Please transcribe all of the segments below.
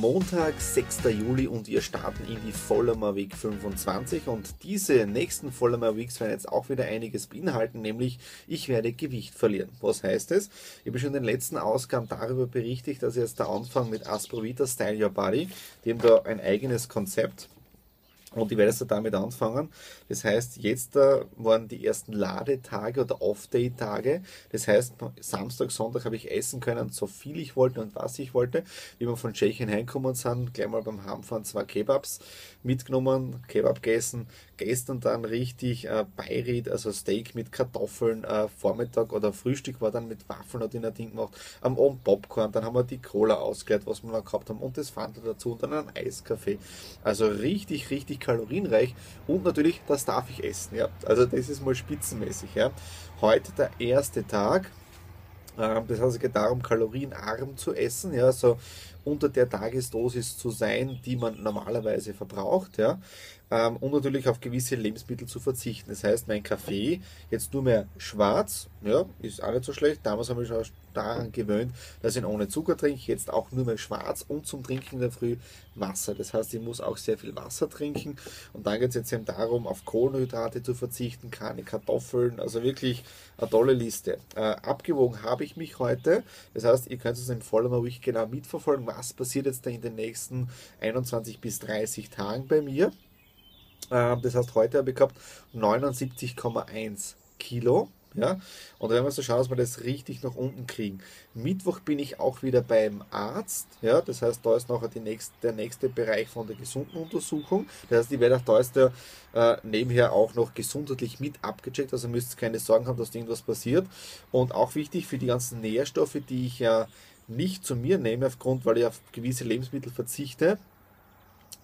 Montag, 6. Juli und wir starten in die Vollmer Week 25 und diese nächsten Vollmer Weeks werden jetzt auch wieder einiges beinhalten, nämlich ich werde Gewicht verlieren. Was heißt es? Ich habe schon in den letzten Ausgaben darüber berichtet, dass jetzt der Anfang mit Asprovita Style Your Body, haben da ein eigenes Konzept und ich werde jetzt damit anfangen. Das heißt, jetzt äh, waren die ersten Ladetage oder Off-Day-Tage. Das heißt, Samstag, Sonntag habe ich essen können, so viel ich wollte und was ich wollte. Wie wir von Tschechien heimgekommen sind, gleich mal beim Heimfahren zwei Kebabs mitgenommen, Kebab gegessen. Gestern dann richtig äh, Beirit, also Steak mit Kartoffeln. Äh, Vormittag oder Frühstück war dann mit Waffeln hat in der Ding gemacht. Am Abend Popcorn, dann haben wir die Cola ausgeleert, was wir noch gehabt haben und das Fanta dazu und dann ein Eiskaffee. Also richtig, richtig richtig kalorienreich und natürlich, das darf ich essen. Ja. Also das ist mal spitzenmäßig. Ja. Heute der erste Tag. Ähm, das heißt, es geht darum, kalorienarm zu essen, ja, so unter der Tagesdosis zu sein, die man normalerweise verbraucht. Ja ähm, und natürlich auf gewisse Lebensmittel zu verzichten. Das heißt, mein Kaffee jetzt nur mehr schwarz, ja, ist auch nicht so schlecht. Damals habe ich mich daran gewöhnt, dass ich ihn ohne Zucker trinke, jetzt auch nur mehr schwarz und zum Trinken in der Früh Wasser. Das heißt, ich muss auch sehr viel Wasser trinken und dann geht es jetzt eben darum, auf Kohlenhydrate zu verzichten, keine Kartoffeln, also wirklich eine tolle Liste. Äh, abgewogen habe ich mich heute, das heißt, ihr könnt es im Follower ruhig genau mitverfolgen, was passiert jetzt da in den nächsten 21 bis 30 Tagen bei mir. Ähm, das heißt, heute habe ich gehabt 79,1 Kilo. Ja? Und wenn wir so schauen, dass wir das richtig nach unten kriegen. Mittwoch bin ich auch wieder beim Arzt. Ja? Das heißt, da ist nachher nächste, der nächste Bereich von der gesunden Untersuchung. Das heißt, ich werde auch da ist der äh, nebenher auch noch gesundheitlich mit abgecheckt. Also müsst ihr keine Sorgen haben, dass irgendwas passiert. Und auch wichtig für die ganzen Nährstoffe, die ich ja nicht zu mir nehme, aufgrund, weil ich auf gewisse Lebensmittel verzichte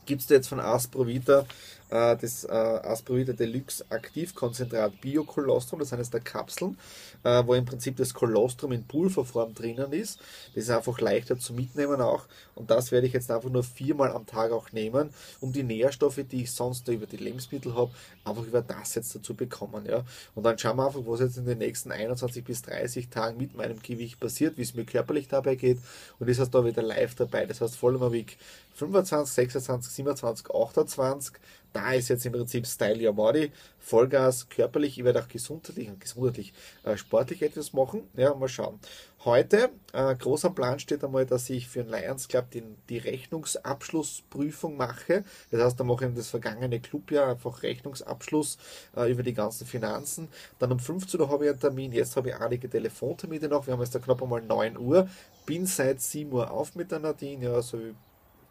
gibt es jetzt von Asprovita äh, das äh, Deluxe Aktivkonzentrat Biokolostrum, das sind jetzt der Kapseln, äh, wo im Prinzip das Kolostrum in Pulverform drinnen ist. Das ist einfach leichter zu mitnehmen auch und das werde ich jetzt einfach nur viermal am Tag auch nehmen, um die Nährstoffe, die ich sonst über die Lebensmittel habe, einfach über das jetzt dazu bekommen. Ja? Und dann schauen wir einfach, was jetzt in den nächsten 21 bis 30 Tagen mit meinem Gewicht passiert, wie es mir körperlich dabei geht und ist heißt da wieder live dabei. Das heißt Vollmer Week 25, 26, 27, 28. Da ist jetzt im Prinzip Style Your Body, Vollgas, körperlich. Ich werde auch gesundheitlich und gesundheitlich äh, sportlich etwas machen. Ja, mal schauen. Heute, äh, groß Plan steht einmal, dass ich für den Lions Club den, die Rechnungsabschlussprüfung mache. Das heißt, da mache ich das vergangene Clubjahr einfach Rechnungsabschluss äh, über die ganzen Finanzen. Dann um 15 Uhr habe ich einen Termin. Jetzt habe ich einige Telefontermine noch. Wir haben jetzt da knapp einmal 9 Uhr. Bin seit 7 Uhr auf mit der Nadine. Ja, also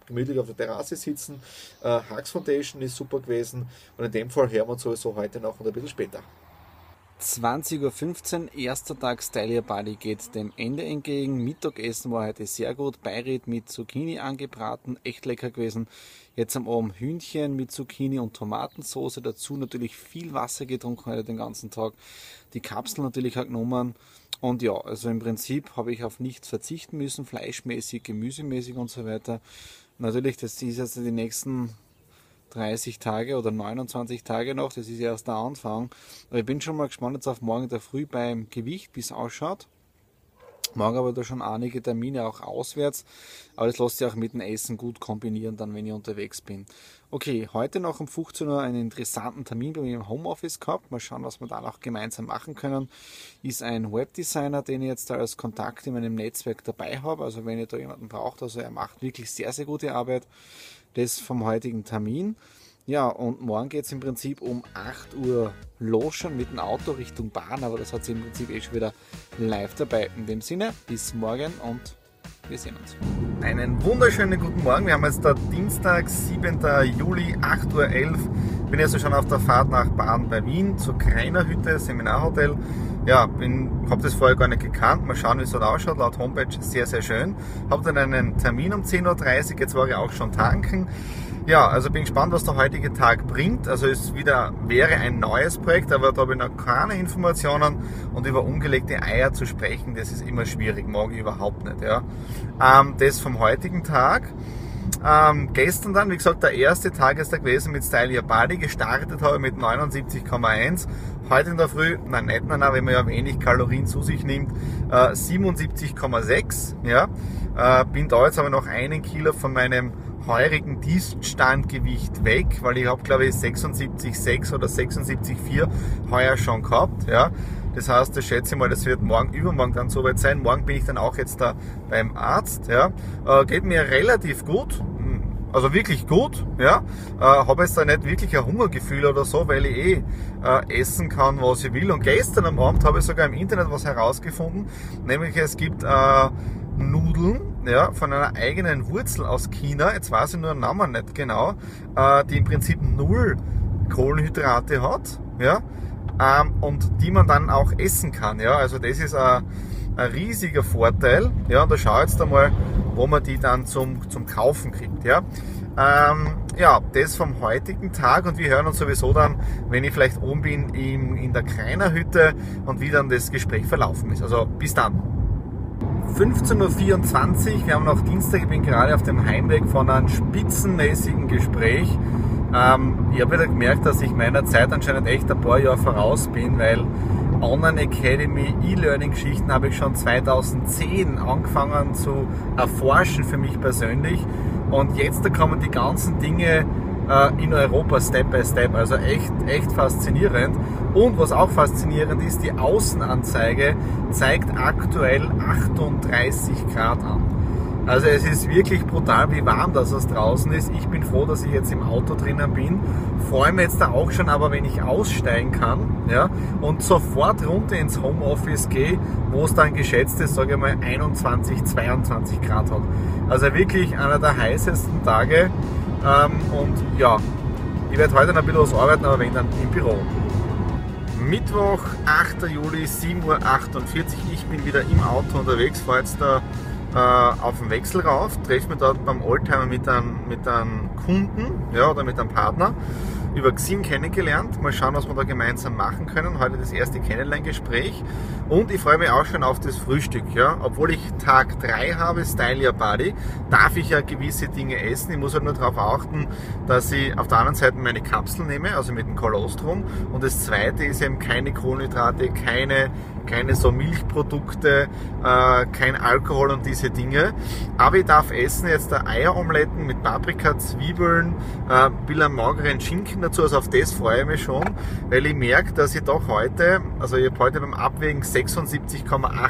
gemütlich auf der Terrasse sitzen. Äh, Hux Foundation ist super gewesen und in dem Fall hören wir uns sowieso heute noch und ein bisschen später. 20.15 Uhr, erster Tag Style Your Body geht dem Ende entgegen. Mittagessen war heute sehr gut. Beiret mit Zucchini angebraten, echt lecker gewesen. Jetzt am Abend Hühnchen mit Zucchini und Tomatensauce. Dazu natürlich viel Wasser getrunken heute den ganzen Tag. Die Kapsel natürlich auch genommen. Und ja, also im Prinzip habe ich auf nichts verzichten müssen, fleischmäßig, gemüsemäßig und so weiter. Natürlich, das ist jetzt die nächsten 30 Tage oder 29 Tage noch, das ist erst der Anfang. Aber ich bin schon mal gespannt jetzt auf morgen der Früh beim Gewicht, wie es ausschaut. Morgen aber da schon einige Termine auch auswärts, aber das lässt sich auch mit dem Essen gut kombinieren, dann wenn ich unterwegs bin. Okay, heute noch um 15 Uhr einen interessanten Termin bei mir im Homeoffice gehabt. Mal schauen, was wir da noch gemeinsam machen können. Ist ein Webdesigner, den ich jetzt da als Kontakt in meinem Netzwerk dabei habe. Also wenn ihr da jemanden braucht, also er macht wirklich sehr, sehr gute Arbeit. Das vom heutigen Termin. Ja, und morgen geht es im Prinzip um 8 Uhr los schon mit dem Auto Richtung Bahn, aber das hat sie im Prinzip eh schon wieder live dabei. In dem Sinne, bis morgen und wir sehen uns. Einen wunderschönen guten Morgen. Wir haben jetzt der Dienstag, 7. Juli, 8.11 Uhr. Bin also schon auf der Fahrt nach Baden bei Wien zur Kreiner Hütte, Seminarhotel. Ja, habe das vorher gar nicht gekannt. Mal schauen, wie es dort ausschaut. Laut Homepage sehr, sehr schön. Habe dann einen Termin um 10.30 Uhr. Jetzt war ich auch schon tanken. Ja, also bin gespannt, was der heutige Tag bringt. Also es wieder wäre ein neues Projekt, aber da habe ich noch keine Informationen und über ungelegte Eier zu sprechen, das ist immer schwierig, mag ich überhaupt nicht. Ja. Ähm, das vom heutigen Tag. Ähm, gestern dann, wie gesagt, der erste Tag ist da gewesen mit Style Your Body. Gestartet habe ich mit 79,1. Heute in der Früh, nein, nicht, nein, wenn man ja wenig Kalorien zu sich nimmt, äh, 77,6. Ja. Äh, bin da jetzt aber noch einen Kilo von meinem heurigen Dienststandgewicht weg, weil ich habe glaube ich 76,6 oder 76,4 heuer schon gehabt. Ja. Das heißt, ich schätze mal, das wird morgen, übermorgen dann soweit sein. Morgen bin ich dann auch jetzt da beim Arzt. Ja. Äh, geht mir relativ gut. Hm, also wirklich gut, ja. Äh, habe jetzt da nicht wirklich ein Hungergefühl oder so, weil ich eh äh, essen kann, was ich will. Und gestern am Abend habe ich sogar im Internet was herausgefunden, nämlich es gibt äh, Nudeln ja, von einer eigenen Wurzel aus China, jetzt weiß ich nur den Namen nicht genau, äh, die im Prinzip null Kohlenhydrate hat, ja, ähm, und die man dann auch essen kann, ja, also das ist ein, ein riesiger Vorteil, ja, und da schau jetzt einmal, wo man die dann zum, zum Kaufen kriegt, ja. Ähm, ja, das vom heutigen Tag und wir hören uns sowieso dann, wenn ich vielleicht oben bin, in, in der Kreiner Hütte und wie dann das Gespräch verlaufen ist. Also bis dann. 15.24 Uhr, wir haben noch Dienstag, ich bin gerade auf dem Heimweg von einem spitzenmäßigen Gespräch. Ähm, ich habe wieder gemerkt, dass ich meiner Zeit anscheinend echt ein paar Jahre voraus bin, weil Online Academy E-Learning-Geschichten habe ich schon 2010 angefangen zu erforschen für mich persönlich. Und jetzt da kommen die ganzen Dinge in Europa Step by Step. Also echt, echt faszinierend. Und was auch faszinierend ist, die Außenanzeige zeigt aktuell 38 Grad an. Also es ist wirklich brutal, wie warm das aus draußen ist. Ich bin froh, dass ich jetzt im Auto drinnen bin. Freue mich jetzt da auch schon, aber wenn ich aussteigen kann ja, und sofort runter ins Homeoffice gehe, wo es dann geschätzt ist, sage ich mal 21, 22 Grad hat. Also wirklich einer der heißesten Tage. Ähm, und ja, ich werde heute noch ein bisschen was arbeiten, aber wenn dann im Büro. Mittwoch, 8. Juli, 7.48 Uhr. Ich bin wieder im Auto unterwegs, fahre jetzt da äh, auf den Wechsel rauf, treffe mich dort beim Oldtimer mit einem, mit einem Kunden ja, oder mit einem Partner über Xing kennengelernt. Mal schauen, was wir da gemeinsam machen können. Heute das erste Kennenlerngespräch. Und ich freue mich auch schon auf das Frühstück. Ja? Obwohl ich Tag 3 habe, Style Your Body, darf ich ja gewisse Dinge essen. Ich muss halt nur darauf achten, dass ich auf der anderen Seite meine Kapsel nehme, also mit dem Kolostrum. Und das zweite ist eben keine Kohlenhydrate, keine, keine so Milchprodukte, äh, kein Alkohol und diese Dinge. Aber ich darf essen jetzt Eieromeletten mit Paprika, Zwiebeln, äh, will einen mageren Schinken dazu, also auf das freue ich mich schon, weil ich merke, dass ich doch heute, also ich habe heute beim Abwägen 76,8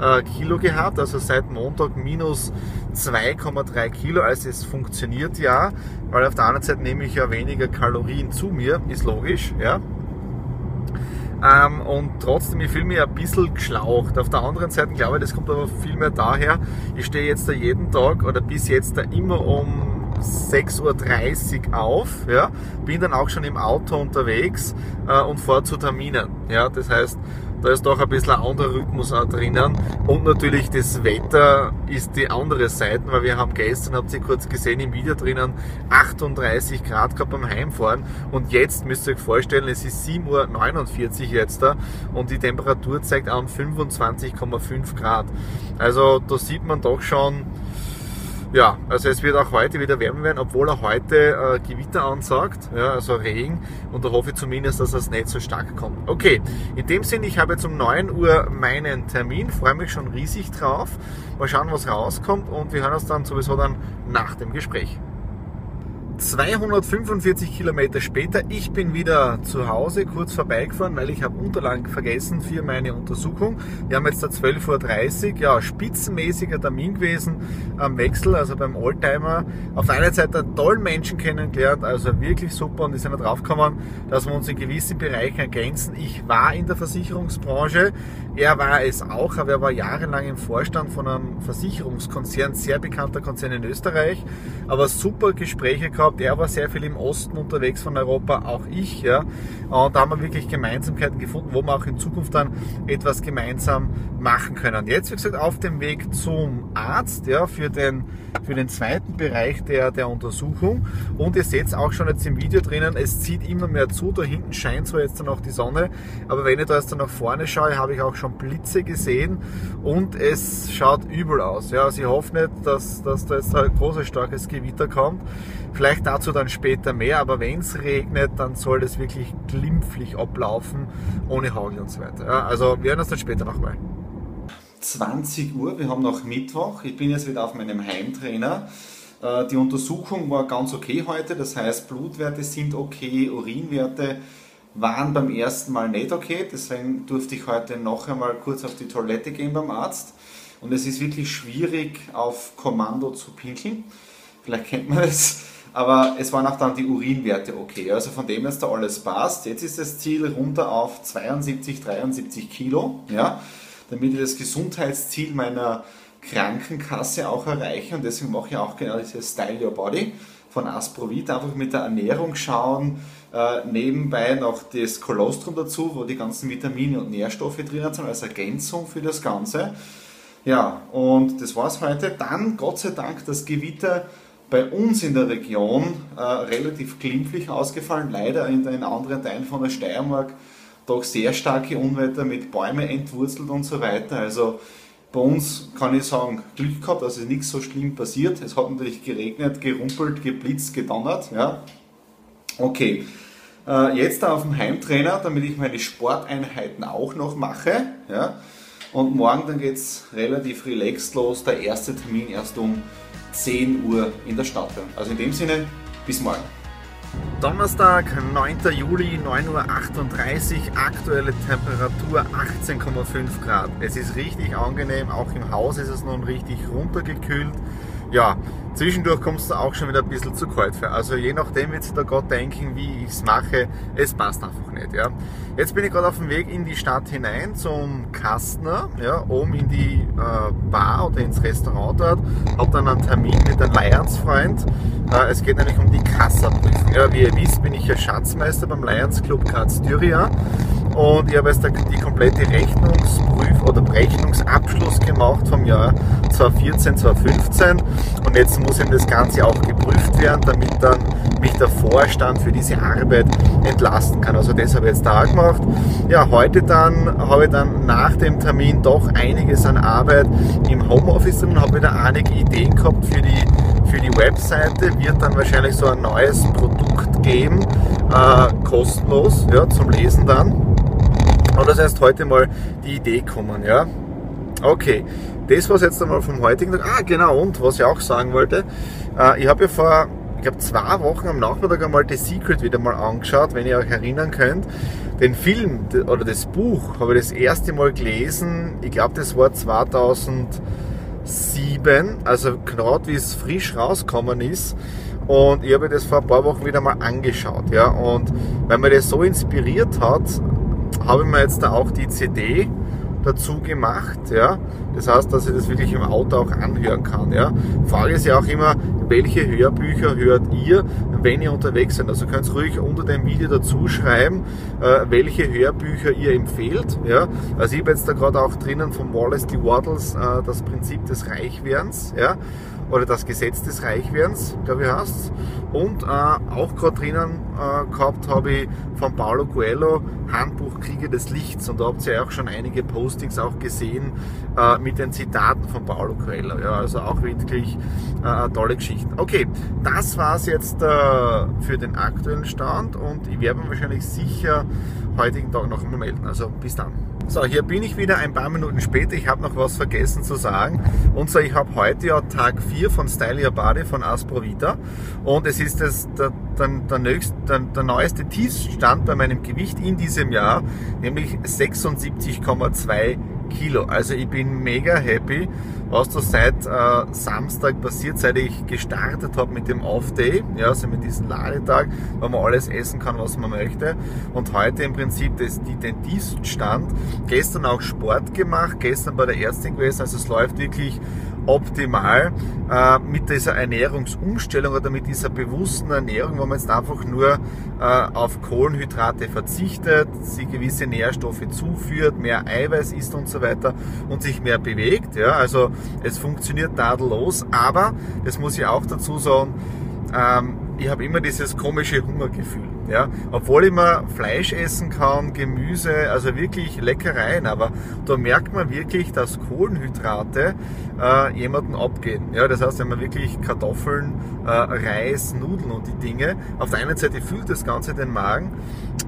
äh, Kilo gehabt, also seit Montag minus 2,3 Kilo, also es funktioniert ja, weil auf der anderen Seite nehme ich ja weniger Kalorien zu mir, ist logisch, ja. Ähm, und trotzdem, ich fühle mich ein bisschen geschlaucht. Auf der anderen Seite glaube ich, das kommt aber viel mehr daher, ich stehe jetzt da jeden Tag oder bis jetzt da immer um 6.30 Uhr auf, ja, bin dann auch schon im Auto unterwegs äh, und fahre zu Terminen. Ja, das heißt, da ist doch ein bisschen ein anderer Rhythmus auch drinnen. Und natürlich das Wetter ist die andere Seite, weil wir haben gestern, habt ihr kurz gesehen im Video drinnen, 38 Grad gehabt beim Heimfahren. Und jetzt müsst ihr euch vorstellen, es ist 7.49 Uhr jetzt da und die Temperatur zeigt an 25,5 Grad. Also da sieht man doch schon, ja, also es wird auch heute wieder wärmer werden, obwohl er heute äh, Gewitter ansagt, ja, also Regen. Und da hoffe ich zumindest, dass es nicht so stark kommt. Okay, in dem Sinne, ich habe jetzt um 9 Uhr meinen Termin, freue mich schon riesig drauf. Mal schauen, was rauskommt und wir hören uns dann sowieso dann nach dem Gespräch. 245 Kilometer später, ich bin wieder zu Hause, kurz vorbeigefahren, weil ich habe Unterlagen vergessen für meine Untersuchung. Wir haben jetzt da 12.30 Uhr, ja, spitzenmäßiger Termin gewesen am Wechsel, also beim Oldtimer. Auf der einen Seite tollen Menschen kennengelernt, also wirklich super und die sind da draufgekommen, dass wir uns in gewissen Bereichen ergänzen. Ich war in der Versicherungsbranche, er war es auch, aber er war jahrelang im Vorstand von einem Versicherungskonzern, sehr bekannter Konzern in Österreich, aber super Gespräche gehabt gehabt. Er war sehr viel im Osten unterwegs von Europa, auch ich. Ja. Und da haben wir wirklich Gemeinsamkeiten gefunden, wo wir auch in Zukunft dann etwas gemeinsam machen können. Jetzt, wie gesagt, auf dem Weg zum Arzt ja, für, den, für den zweiten Bereich der, der Untersuchung. Und ihr seht es auch schon jetzt im Video drinnen, es zieht immer mehr zu. Da hinten scheint zwar jetzt dann noch die Sonne, aber wenn ich da jetzt dann nach vorne schaue, habe ich auch schon Blitze gesehen und es schaut übel aus. Ja, also ich hoffe nicht, dass, dass da jetzt ein großes, starkes Gewitter kommt. Vielleicht dazu dann später mehr, aber wenn es regnet, dann soll das wirklich glimpflich ablaufen, ohne Hagel und so weiter. Ja, also wir hören uns dann später nochmal. 20 Uhr, wir haben noch Mittwoch, ich bin jetzt wieder auf meinem Heimtrainer. Äh, die Untersuchung war ganz okay heute, das heißt Blutwerte sind okay, Urinwerte waren beim ersten Mal nicht okay, deswegen durfte ich heute noch einmal kurz auf die Toilette gehen beim Arzt. Und es ist wirklich schwierig auf Kommando zu pinkeln. Vielleicht kennt man es aber es waren auch dann die Urinwerte okay. Also von dem jetzt da alles passt. Jetzt ist das Ziel runter auf 72, 73 Kilo, ja, damit ich das Gesundheitsziel meiner Krankenkasse auch erreiche. Und deswegen mache ich auch genau dieses Style Your Body von Asprovit. Einfach mit der Ernährung schauen, äh, nebenbei noch das Kolostrum dazu, wo die ganzen Vitamine und Nährstoffe drin sind, als Ergänzung für das Ganze. Ja, und das war's heute. Dann, Gott sei Dank, das Gewitter bei uns in der Region äh, relativ glimpflich ausgefallen, leider in den anderen Teilen von der Steiermark doch sehr starke Unwetter mit Bäumen entwurzelt und so weiter. Also bei uns kann ich sagen, Glück gehabt, dass es nichts so schlimm passiert. Es hat natürlich geregnet, gerumpelt, geblitzt, gedonnert. Ja. Okay, äh, jetzt auf dem Heimtrainer, damit ich meine Sporteinheiten auch noch mache. Ja. Und morgen dann geht es relativ relaxed los. Der erste Termin erst um 10 Uhr in der Stadt. Also in dem Sinne, bis morgen. Donnerstag, 9. Juli, 9.38 Uhr, aktuelle Temperatur 18,5 Grad. Es ist richtig angenehm, auch im Haus ist es nun richtig runtergekühlt ja, zwischendurch kommt es auch schon wieder ein bisschen zu kalt für. Also je nachdem wird sich da Gott denken, wie ich es mache, es passt einfach nicht. Ja. Jetzt bin ich gerade auf dem Weg in die Stadt hinein zum Kastner, ja, oben in die äh, Bar oder ins Restaurant dort, habe dann einen Termin mit einem Lions-Freund. Äh, es geht nämlich um die Kassaprüfung. Ja, wie ihr wisst, bin ich ja Schatzmeister beim Lions Club Graz Styria und ich habe jetzt die komplette Rechnungsprüf- oder Rechnungsabschluss gemacht vom Jahr 2014, 2015 und jetzt muss eben das Ganze auch geprüft werden, damit dann mich der Vorstand für diese Arbeit entlasten kann. Also das habe ich jetzt da gemacht. Ja, heute dann habe ich dann nach dem Termin doch einiges an Arbeit im Homeoffice und habe wieder einige Ideen gehabt für die, für die Webseite. Wird dann wahrscheinlich so ein neues Produkt geben, äh, kostenlos, ja, zum Lesen dann. Und das heißt heute mal die Idee kommen, ja. Okay, das war es jetzt einmal vom heutigen Tag. Ah, genau, und was ich auch sagen wollte, äh, ich habe ja vor, ich glaube, zwei Wochen am Nachmittag einmal The Secret wieder mal angeschaut, wenn ihr euch erinnern könnt. Den Film oder das Buch habe ich das erste Mal gelesen, ich glaube, das war 2007, also gerade wie es frisch rausgekommen ist. Und ich habe das vor ein paar Wochen wieder mal angeschaut. Ja? Und weil mir das so inspiriert hat, habe ich mir jetzt da auch die CD dazu gemacht. Ja? Das heißt, dass ich das wirklich im Auto auch anhören kann. Ja? Frage ist ja auch immer, welche Hörbücher hört ihr, wenn ihr unterwegs seid? Also könnt ihr ruhig unter dem Video dazu schreiben, äh, welche Hörbücher ihr empfehlt. Ja? Also ich habe jetzt da gerade auch drinnen von Wallace D. Waddles äh, das Prinzip des Reichwerdens. Ja? Oder das Gesetz des Reichwerdens, glaube ich heißt Und äh, auch gerade drinnen äh, gehabt habe ich von Paulo Coelho Handbuch Kriege des Lichts und da habt ihr ja auch schon einige Postings auch gesehen äh, mit den Zitaten von Paulo Coelho. Ja, also auch wirklich äh, tolle Geschichten. Okay, das war es jetzt äh, für den aktuellen Stand und ich werde mir wahrscheinlich sicher heutigen Tag noch einmal melden. Also bis dann. So, hier bin ich wieder ein paar Minuten später. Ich habe noch was vergessen zu sagen. Und zwar, ich habe heute ja Tag 4 von Style Your Body von Asprovita. Und es ist das, der, der, der, nächst, der, der neueste Tiefstand bei meinem Gewicht in diesem Jahr, nämlich 76,2 Kilo. Also ich bin mega happy, was da seit äh, Samstag passiert, seit ich gestartet habe mit dem Off-Day, ja, also mit diesem Ladetag, wo man alles essen kann, was man möchte. Und heute im Prinzip das, die, den Dienststand. Gestern auch Sport gemacht, gestern bei der Ärztin gewesen, also es läuft wirklich optimal äh, mit dieser Ernährungsumstellung oder mit dieser bewussten Ernährung, wo man jetzt einfach nur äh, auf Kohlenhydrate verzichtet, sie gewisse Nährstoffe zuführt, mehr Eiweiß isst und so weiter und sich mehr bewegt. Ja, also es funktioniert tadellos, aber das muss ich auch dazu sagen, ähm, ich habe immer dieses komische Hungergefühl. Ja? Obwohl ich mal Fleisch essen kann, Gemüse, also wirklich Leckereien, aber da merkt man wirklich, dass Kohlenhydrate äh, jemanden abgehen. Ja? Das heißt, wenn man wirklich Kartoffeln, äh, Reis, Nudeln und die Dinge, auf der einen Seite fühlt das Ganze den Magen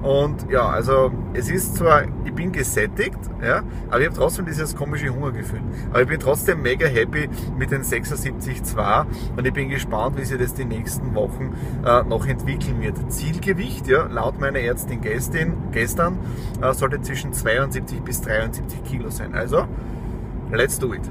und ja, also es ist zwar, ich bin gesättigt, ja, aber ich habe trotzdem dieses komische Hungergefühl. Aber ich bin trotzdem mega happy mit den 76,2 und ich bin gespannt, wie sich das die nächsten Wochen äh, noch entwickeln wird. Zielgewicht, ja, laut meiner Ärztin gestern, gestern äh, sollte zwischen 72 bis 73 Kilo sein. Also, let's do it.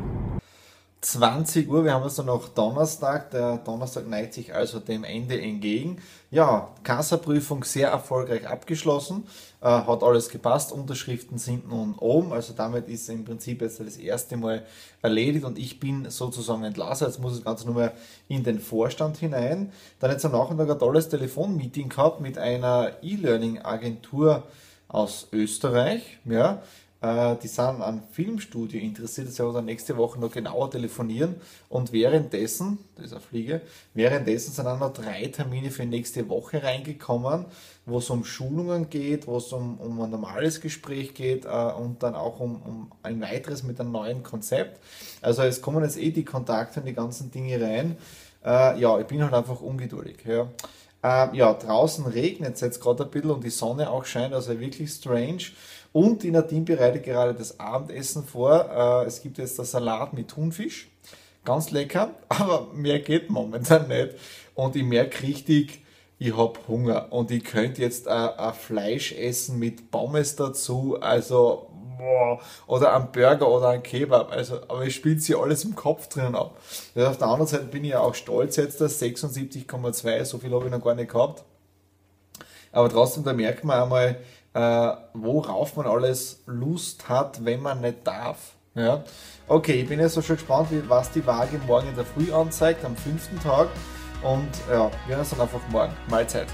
20 Uhr, wir haben dann noch Donnerstag, der Donnerstag neigt sich also dem Ende entgegen. Ja, Kassaprüfung sehr erfolgreich abgeschlossen, äh, hat alles gepasst, Unterschriften sind nun oben, also damit ist im Prinzip jetzt das erste Mal erledigt und ich bin sozusagen entlassen, jetzt muss das Ganze nur mehr in den Vorstand hinein. Dann jetzt am Nachmittag ein tolles Telefonmeeting gehabt mit einer E-Learning-Agentur aus Österreich, ja, die sind an Filmstudio interessiert, das werden wir nächste Woche noch genauer telefonieren. Und währenddessen, das ist eine Fliege, währenddessen sind auch noch drei Termine für nächste Woche reingekommen, wo es um Schulungen geht, wo es um, um ein normales Gespräch geht äh, und dann auch um, um ein weiteres mit einem neuen Konzept. Also es kommen jetzt eh die Kontakte und die ganzen Dinge rein. Äh, ja, ich bin halt einfach ungeduldig. Ja. Äh, ja, draußen regnet es jetzt gerade ein bisschen und die Sonne auch scheint, also wirklich strange. Und die Nadine bereitet gerade das Abendessen vor. Äh, es gibt jetzt das Salat mit Thunfisch. Ganz lecker, aber mehr geht momentan nicht. Und ich merke richtig, ich habe Hunger. Und ich könnte jetzt ein Fleisch essen mit Pommes dazu. Also, boah, oder ein Burger oder ein Kebab. Also, aber ich spiele sie alles im Kopf drinnen ab. Ja, auf der anderen Seite bin ich ja auch stolz jetzt, dass 76,2, so viel habe ich noch gar nicht gehabt. Aber trotzdem, da merkt man einmal, äh, worauf man alles Lust hat, wenn man nicht darf. Ja? Okay, ich bin jetzt so schon gespannt, was die Waage morgen in der Früh anzeigt, am fünften Tag. Und ja, wir hören uns dann einfach morgen. Mahlzeit.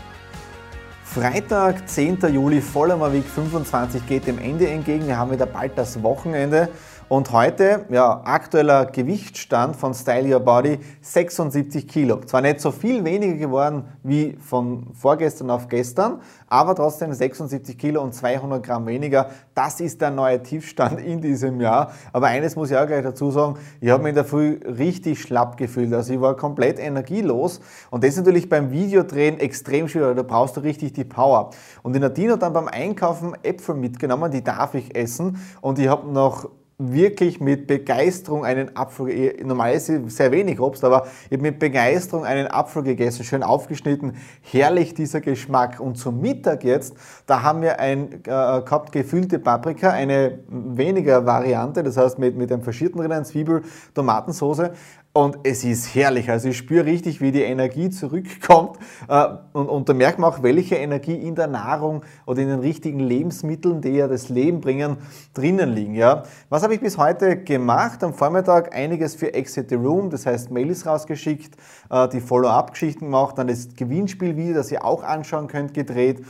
Freitag, 10. Juli, voller Week 25 geht dem Ende entgegen. Wir haben wieder bald das Wochenende. Und heute, ja, aktueller Gewichtsstand von Style Your Body 76 Kilo. Zwar nicht so viel weniger geworden wie von vorgestern auf gestern, aber trotzdem 76 Kilo und 200 Gramm weniger. Das ist der neue Tiefstand in diesem Jahr. Aber eines muss ich auch gleich dazu sagen, ich habe mich in der Früh richtig schlapp gefühlt. Also ich war komplett energielos und das ist natürlich beim Videodrehen extrem schwierig. Da brauchst du richtig die Power. Und die Nadine hat dann beim Einkaufen Äpfel mitgenommen, die darf ich essen. Und ich habe noch wirklich mit Begeisterung einen Apfel, normalerweise sehr wenig Obst, aber ich mit Begeisterung einen Apfel gegessen, schön aufgeschnitten, herrlich dieser Geschmack. Und zum Mittag jetzt, da haben wir ein äh, gehabt gefüllte Paprika, eine weniger Variante, das heißt mit, mit einem Verschierten drin, Zwiebel, Tomatensauce und es ist herrlich. Also ich spüre richtig, wie die Energie zurückkommt. Äh, und, und da merkt man auch, welche Energie in der Nahrung oder in den richtigen Lebensmitteln, die ja das Leben bringen, drinnen liegen. Ja. Was habe ich bis heute gemacht? Am Vormittag einiges für Exit the Room, das heißt Mails rausgeschickt, äh, die Follow-up-Geschichten gemacht, dann das Gewinnspiel-Video, das ihr auch anschauen könnt, gedreht.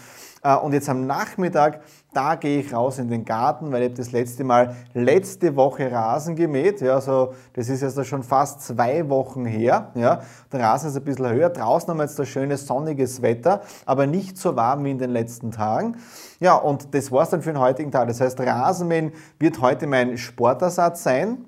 Äh, und jetzt am Nachmittag, da gehe ich raus in den Garten, weil ich das letzte Mal letzte Woche Rasen gemäht. Ja, also das ist jetzt schon fast zwei Wochen her. Ja. Der Rasen ist ein bisschen höher. Draußen haben wir jetzt das schöne sonniges Wetter, aber nicht so warm wie in den letzten Tagen. Ja, und das war's dann für den heutigen Tag. Das heißt, Rasenmähen wird heute mein Sportersatz sein.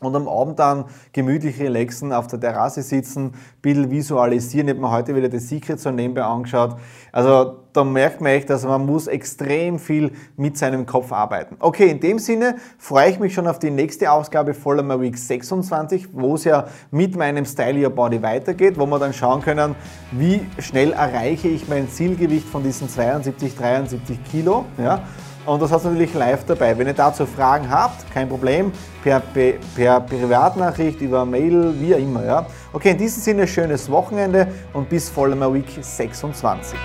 Und am Abend dann gemütlich relaxen, auf der Terrasse sitzen, ein bisschen visualisieren. Ich habe mir heute wieder das Secret so nebenbei angeschaut. Also da merkt man echt, dass man muss extrem viel mit seinem Kopf arbeiten. Okay, in dem Sinne freue ich mich schon auf die nächste Ausgabe Vollmer Week 26, wo es ja mit meinem Style Your Body weitergeht, wo wir dann schauen können, wie schnell erreiche ich mein Zielgewicht von diesen 72, 73 Kilo. Ja? Und das hast du natürlich live dabei. Wenn ihr dazu Fragen habt, kein Problem, per, per Privatnachricht, über Mail, wie auch immer. Ja? Okay, in diesem Sinne schönes Wochenende und bis Vollmer Week 26.